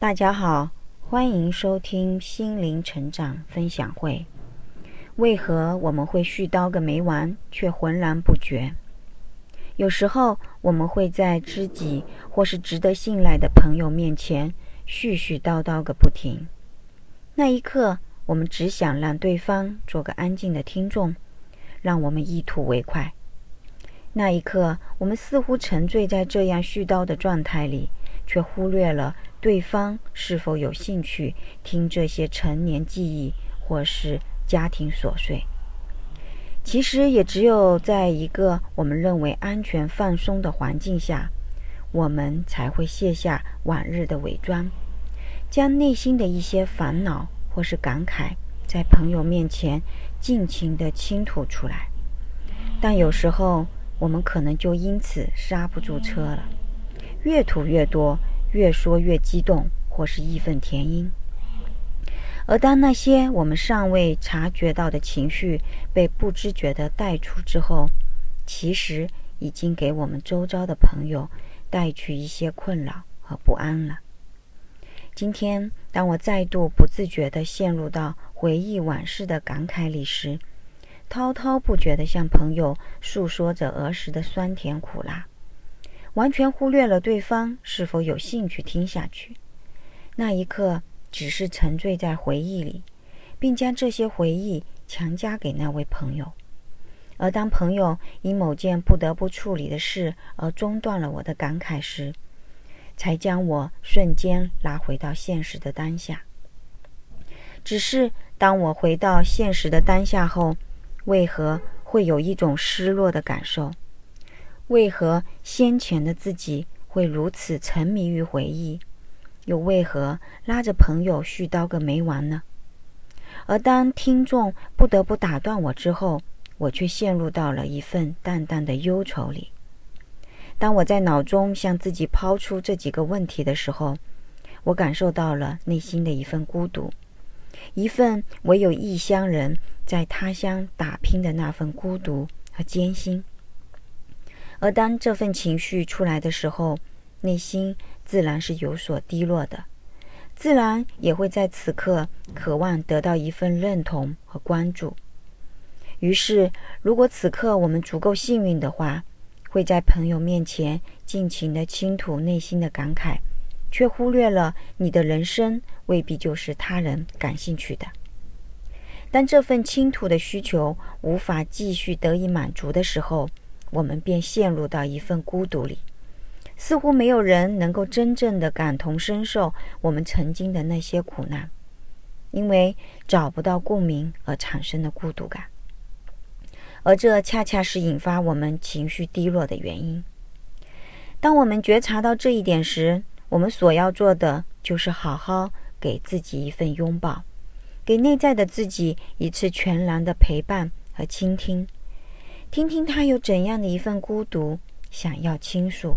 大家好，欢迎收听心灵成长分享会。为何我们会絮叨个没完，却浑然不觉？有时候我们会在知己或是值得信赖的朋友面前絮絮叨叨个不停，那一刻，我们只想让对方做个安静的听众，让我们一吐为快。那一刻，我们似乎沉醉在这样絮叨的状态里，却忽略了对方是否有兴趣听这些陈年记忆或是家庭琐碎。其实，也只有在一个我们认为安全放松的环境下，我们才会卸下往日的伪装，将内心的一些烦恼或是感慨，在朋友面前尽情地倾吐出来。但有时候，我们可能就因此刹不住车了，越吐越多，越说越激动，或是义愤填膺。而当那些我们尚未察觉到的情绪被不知觉地带出之后，其实已经给我们周遭的朋友带去一些困扰和不安了。今天，当我再度不自觉地陷入到回忆往事的感慨里时，滔滔不绝地向朋友诉说着儿时的酸甜苦辣，完全忽略了对方是否有兴趣听下去。那一刻，只是沉醉在回忆里，并将这些回忆强加给那位朋友。而当朋友因某件不得不处理的事而中断了我的感慨时，才将我瞬间拉回到现实的当下。只是当我回到现实的当下后，为何会有一种失落的感受？为何先前的自己会如此沉迷于回忆？又为何拉着朋友絮叨个没完呢？而当听众不得不打断我之后，我却陷入到了一份淡淡的忧愁里。当我在脑中向自己抛出这几个问题的时候，我感受到了内心的一份孤独。一份唯有异乡人在他乡打拼的那份孤独和艰辛，而当这份情绪出来的时候，内心自然是有所低落的，自然也会在此刻渴望得到一份认同和关注。于是，如果此刻我们足够幸运的话，会在朋友面前尽情的倾吐内心的感慨。却忽略了你的人生未必就是他人感兴趣的。当这份倾吐的需求无法继续得以满足的时候，我们便陷入到一份孤独里，似乎没有人能够真正的感同身受我们曾经的那些苦难，因为找不到共鸣而产生的孤独感。而这恰恰是引发我们情绪低落的原因。当我们觉察到这一点时，我们所要做的，就是好好给自己一份拥抱，给内在的自己一次全然的陪伴和倾听，听听他有怎样的一份孤独想要倾诉。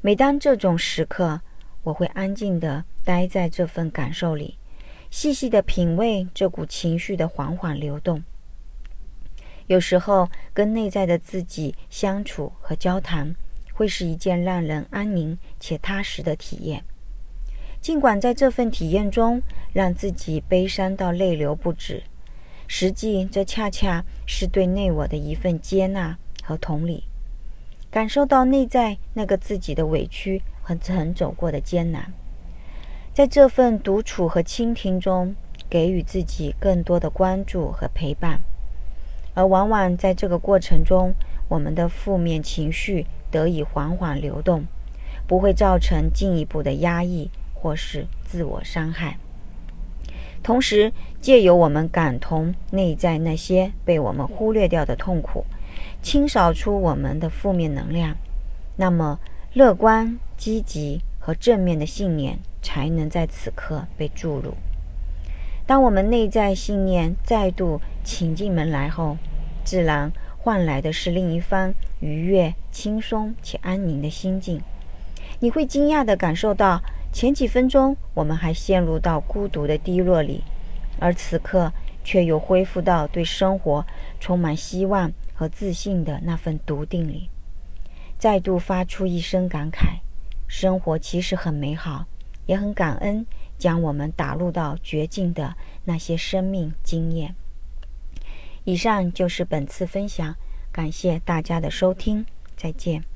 每当这种时刻，我会安静地待在这份感受里，细细地品味这股情绪的缓缓流动。有时候，跟内在的自己相处和交谈。会是一件让人安宁且踏实的体验。尽管在这份体验中，让自己悲伤到泪流不止，实际这恰恰是对内我的一份接纳和同理，感受到内在那个自己的委屈和曾走过的艰难。在这份独处和倾听中，给予自己更多的关注和陪伴，而往往在这个过程中，我们的负面情绪。得以缓缓流动，不会造成进一步的压抑或是自我伤害。同时，借由我们感同内在那些被我们忽略掉的痛苦，清扫出我们的负面能量，那么乐观、积极和正面的信念才能在此刻被注入。当我们内在信念再度请进门来后，自然。换来的是另一番愉悦、轻松且安宁的心境。你会惊讶地感受到，前几分钟我们还陷入到孤独的低落里，而此刻却又恢复到对生活充满希望和自信的那份笃定里。再度发出一声感慨：生活其实很美好，也很感恩将我们打入到绝境的那些生命经验。以上就是本次分享，感谢大家的收听，再见。